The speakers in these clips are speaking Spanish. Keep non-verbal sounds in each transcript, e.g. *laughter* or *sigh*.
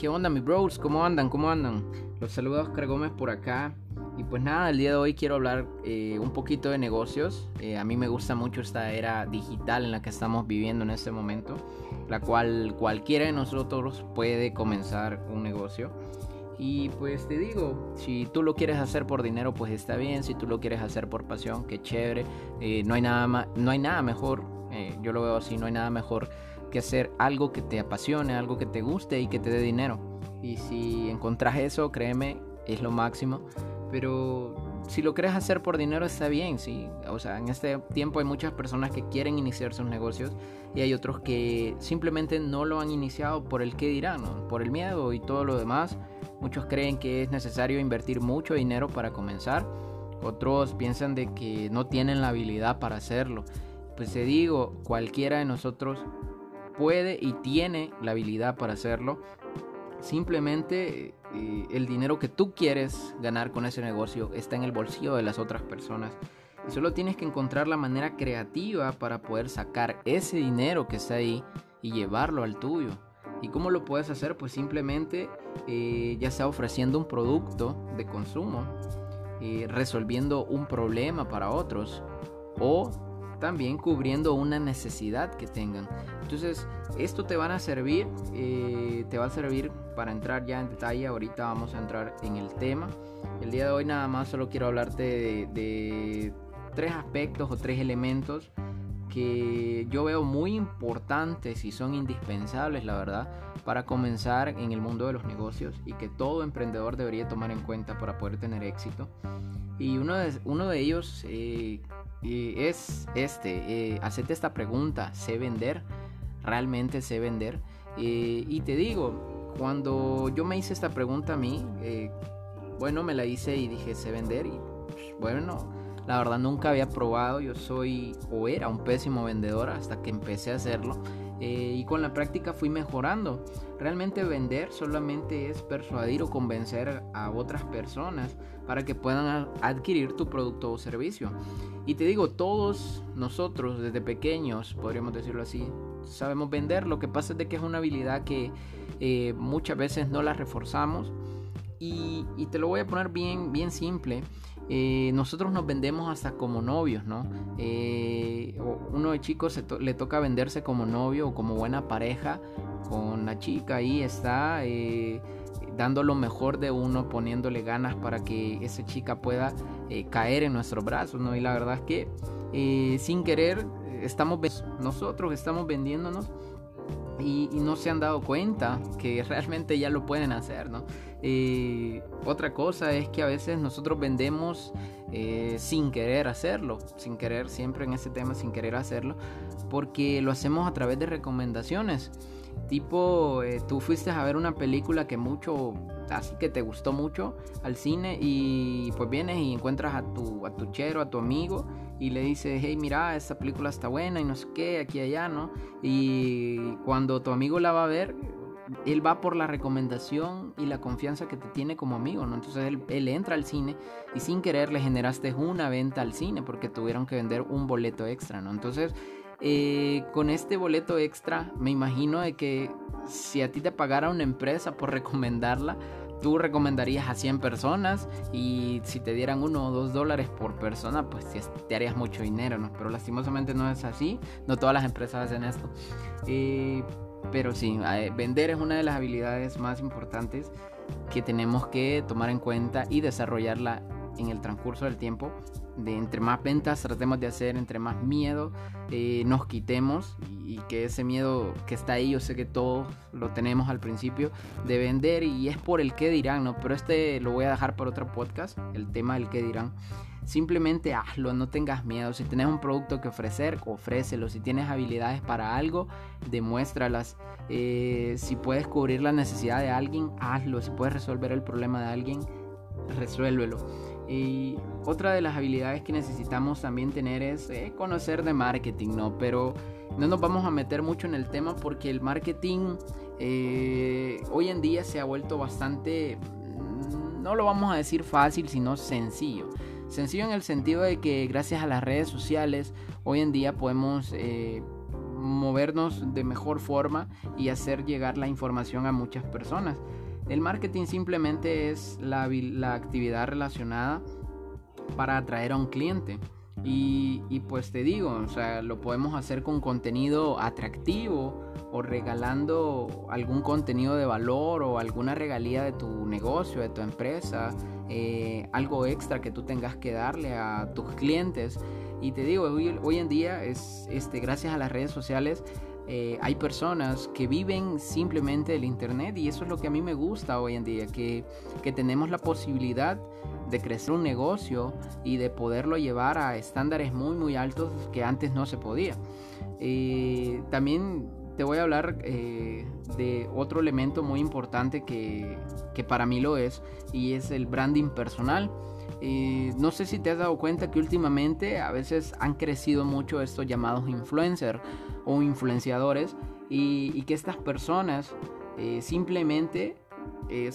¿Qué onda, mis bros? ¿Cómo andan? ¿Cómo andan? Los saludos Oscar Gómez por acá. Y pues nada, el día de hoy quiero hablar eh, un poquito de negocios. Eh, a mí me gusta mucho esta era digital en la que estamos viviendo en este momento, la cual cualquiera de nosotros puede comenzar un negocio. Y pues te digo, si tú lo quieres hacer por dinero, pues está bien. Si tú lo quieres hacer por pasión, qué chévere. Eh, no, hay nada no hay nada mejor, yo lo veo así, no hay nada mejor que hacer algo que te apasione, algo que te guste y que te dé dinero. Y si encontrás eso, créeme, es lo máximo. Pero si lo quieres hacer por dinero está bien, sí. O sea, en este tiempo hay muchas personas que quieren iniciar sus negocios y hay otros que simplemente no lo han iniciado por el qué dirán, por el miedo y todo lo demás. Muchos creen que es necesario invertir mucho dinero para comenzar. Otros piensan de que no tienen la habilidad para hacerlo. Pues te digo, cualquiera de nosotros puede y tiene la habilidad para hacerlo. Simplemente eh, el dinero que tú quieres ganar con ese negocio está en el bolsillo de las otras personas. Y solo tienes que encontrar la manera creativa para poder sacar ese dinero que está ahí y llevarlo al tuyo. ¿Y cómo lo puedes hacer? Pues simplemente eh, ya sea ofreciendo un producto de consumo, eh, resolviendo un problema para otros o también cubriendo una necesidad que tengan. Entonces, esto te van a servir, eh, te va a servir para entrar ya en detalle. Ahorita vamos a entrar en el tema. El día de hoy nada más solo quiero hablarte de, de tres aspectos o tres elementos que yo veo muy importantes y son indispensables, la verdad, para comenzar en el mundo de los negocios y que todo emprendedor debería tomar en cuenta para poder tener éxito. Y uno de, uno de ellos eh, es este, eh, esta pregunta, ¿sé vender? ¿Realmente sé vender? Eh, y te digo, cuando yo me hice esta pregunta a mí, eh, bueno, me la hice y dije, ¿sé vender? Y pues, bueno, la verdad nunca había probado, yo soy o era un pésimo vendedor hasta que empecé a hacerlo. Eh, y con la práctica fui mejorando. Realmente vender solamente es persuadir o convencer a otras personas para que puedan adquirir tu producto o servicio. Y te digo, todos nosotros desde pequeños, podríamos decirlo así, sabemos vender. Lo que pasa es de que es una habilidad que eh, muchas veces no la reforzamos. Y, te lo voy a poner bien, bien simple. Eh, nosotros nos vendemos hasta como novios, ¿no? Uno de chicos le toca venderse como novio o como buena pareja con la chica, ahí está eh, dando lo mejor de uno, poniéndole ganas para que esa chica pueda caer en nuestros brazos, ¿no? Y la verdad es que sin querer estamos nosotros estamos vendiéndonos y, no se han dado cuenta que *laughs* realmente ya lo pueden hacer, ¿no? Eh, otra cosa es que a veces nosotros vendemos eh, sin querer hacerlo, sin querer, siempre en ese tema, sin querer hacerlo, porque lo hacemos a través de recomendaciones. Tipo, eh, tú fuiste a ver una película que mucho, así que te gustó mucho al cine y pues vienes y encuentras a tu, a tu chero, a tu amigo y le dices, hey, mira, esta película está buena y no sé qué, aquí y allá, ¿no? Y cuando tu amigo la va a ver, él va por la recomendación y la confianza que te tiene como amigo, ¿no? Entonces él, él, entra al cine y sin querer le generaste una venta al cine porque tuvieron que vender un boleto extra, ¿no? Entonces eh, con este boleto extra, me imagino de que si a ti te pagara una empresa por *laughs* recomendarla, tú recomendarías a 100 personas y si te dieran uno o dos dólares por persona, pues te harías mucho dinero, ¿no? Pero lastimosamente no es así, no todas las empresas hacen esto. Eh, pero sí, eh, vender es una de las habilidades más importantes que tenemos que tomar en cuenta y desarrollarla en el transcurso del tiempo. De entre más ventas tratemos de hacer, entre más miedo eh, nos quitemos y, que ese miedo que está ahí, yo sé que todos lo tenemos al principio de vender y es por el que dirán, ¿no? Pero este lo voy a dejar para otro podcast, el tema del que dirán. Simplemente hazlo, no tengas miedo. Si tienes un producto que ofrecer, ofrécelo. Si tienes habilidades para algo, demuéstralas. Eh, si puedes cubrir la necesidad de alguien, hazlo. Si puedes resolver el problema de alguien, resuélvelo. Y otra de las habilidades que necesitamos también tener es eh, conocer de marketing, ¿no? Pero no nos vamos a meter mucho en el tema porque el marketing eh, hoy en día se ha vuelto bastante, mm, no lo vamos a decir fácil, sino sencillo. Sencillo en el sentido de que gracias a las redes sociales hoy en día podemos... Eh, movernos de mejor forma y hacer llegar la información a muchas personas. El marketing simplemente es la, la actividad relacionada para atraer a un cliente. Y, y, pues te digo, o sea, lo podemos hacer con contenido atractivo o regalando algún contenido de valor o alguna regalía de tu negocio, de tu empresa, eh, algo extra que tú tengas que darle a tus clientes. Y te digo, hoy, hoy en día es este, gracias a las redes sociales eh, hay personas que viven simplemente del Internet y eso es lo que a mí me gusta hoy en día, que, que tenemos la posibilidad de crecer un negocio y de poderlo llevar a estándares muy muy altos que antes no se podía. Eh, también te voy a hablar eh, de otro elemento muy importante que, que, para mí lo es y es el branding personal. No sé si te has dado cuenta que últimamente a veces han crecido mucho estos llamados influencers o influenciadores y, que estas personas eh, simplemente eh,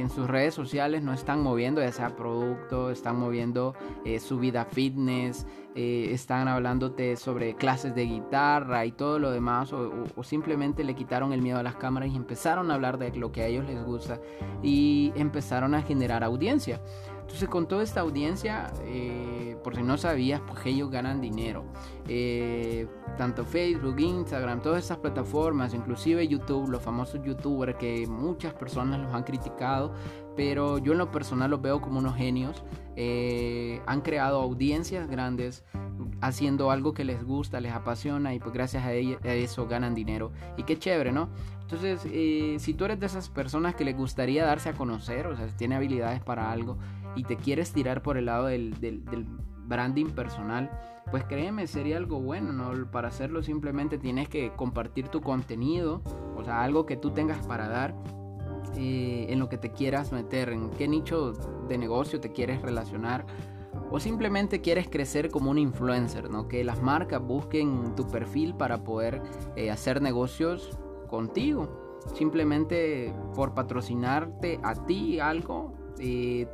en sus redes sociales no están moviendo ya sea producto, están moviendo eh, su vida fitness, están hablándote sobre clases de guitarra y todo lo demás, o, o, simplemente le quitaron el miedo a las cámaras y empezaron a hablar de lo que a ellos les gusta y empezaron a generar audiencia. Entonces con toda esta audiencia, eh, por si no sabías, pues ellos ganan dinero. Eh, tanto Facebook, Instagram, todas esas plataformas, inclusive YouTube, los famosos youtubers que muchas personas los han criticado, pero yo en lo personal los veo como unos genios. Eh, han creado audiencias grandes haciendo algo que les gusta, les apasiona y pues gracias a, eso ganan dinero. Y qué chévere, ¿no? Entonces, si tú eres de esas personas que les gustaría darse a conocer, o sea, si tiene habilidades para algo, y te quieres tirar por el lado del, branding personal, pues créeme, sería algo bueno, ¿no? Para hacerlo simplemente tienes que compartir tu contenido, o sea, algo que tú tengas para dar eh, en lo que te quieras meter, en qué nicho de negocio te quieres relacionar. O simplemente quieres crecer como un influencer, ¿no? Que las marcas busquen tu perfil para poder eh, hacer negocios contigo. Simplemente por patrocinarte a ti algo,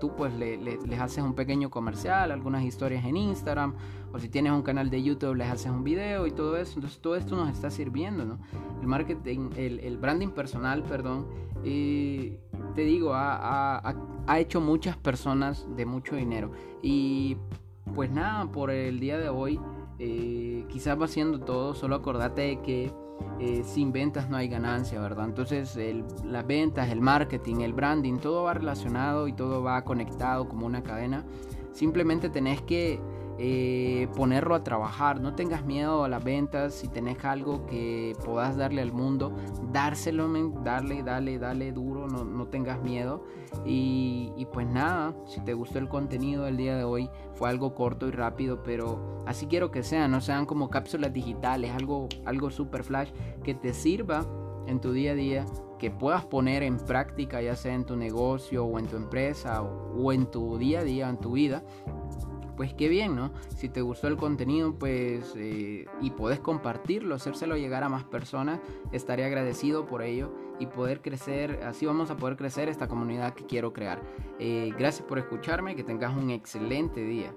tú pues les haces un pequeño comercial, algunas historias en Instagram, o si tienes un canal de YouTube les haces un video y todo eso. Entonces todo esto nos está sirviendo, ¿no? El marketing, el, branding personal, perdón, te digo, ha, hecho muchas personas de mucho dinero. Y pues nada, por el día de hoy, eh, quizás va haciendo todo, solo acordate de que eh, sin ventas no hay ganancia, ¿verdad? Entonces las ventas, el marketing, el branding, todo va relacionado y todo va conectado como una cadena. Simplemente tenés que eh, ponerlo a trabajar. No tengas miedo a las ventas. Si tenés algo que puedas darle al mundo, dárselo, darle, dale, dale duro, no, no tengas miedo. Y, y, pues nada, si te gustó el contenido del día de hoy, fue algo corto y rápido, pero así quiero que sean, no sean como cápsulas digitales, algo, algo super flash que te sirva en tu día a día, que puedas poner en práctica, ya sea en tu negocio o en tu empresa o en tu día a día, en tu vida pues qué bien, ¿no? Si te gustó el contenido, pues eh, y puedes compartirlo, hacérselo llegar a más personas, estaré agradecido por ello y poder crecer, así vamos a poder crecer esta comunidad que quiero crear. Eh, gracias por escucharme, que tengas un excelente día.